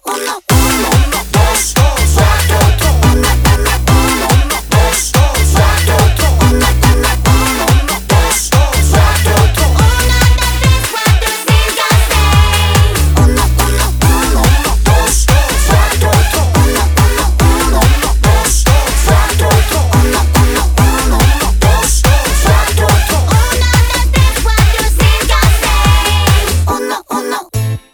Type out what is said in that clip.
の